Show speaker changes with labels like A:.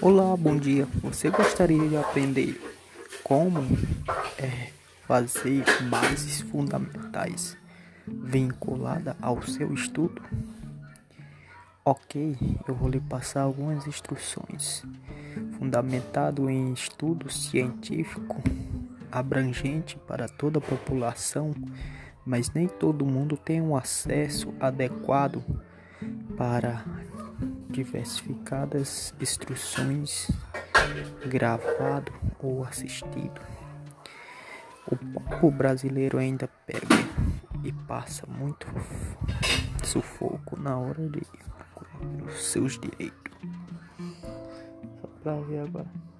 A: Olá, bom dia. Você gostaria de aprender como é, fazer bases fundamentais vinculada ao seu estudo? Ok, eu vou lhe passar algumas instruções fundamentado em estudo científico abrangente para toda a população, mas nem todo mundo tem um acesso adequado para diversificadas instruções gravado ou assistido. O povo brasileiro ainda pega e passa muito sufoco na hora de os seus direitos. Só pra ver agora.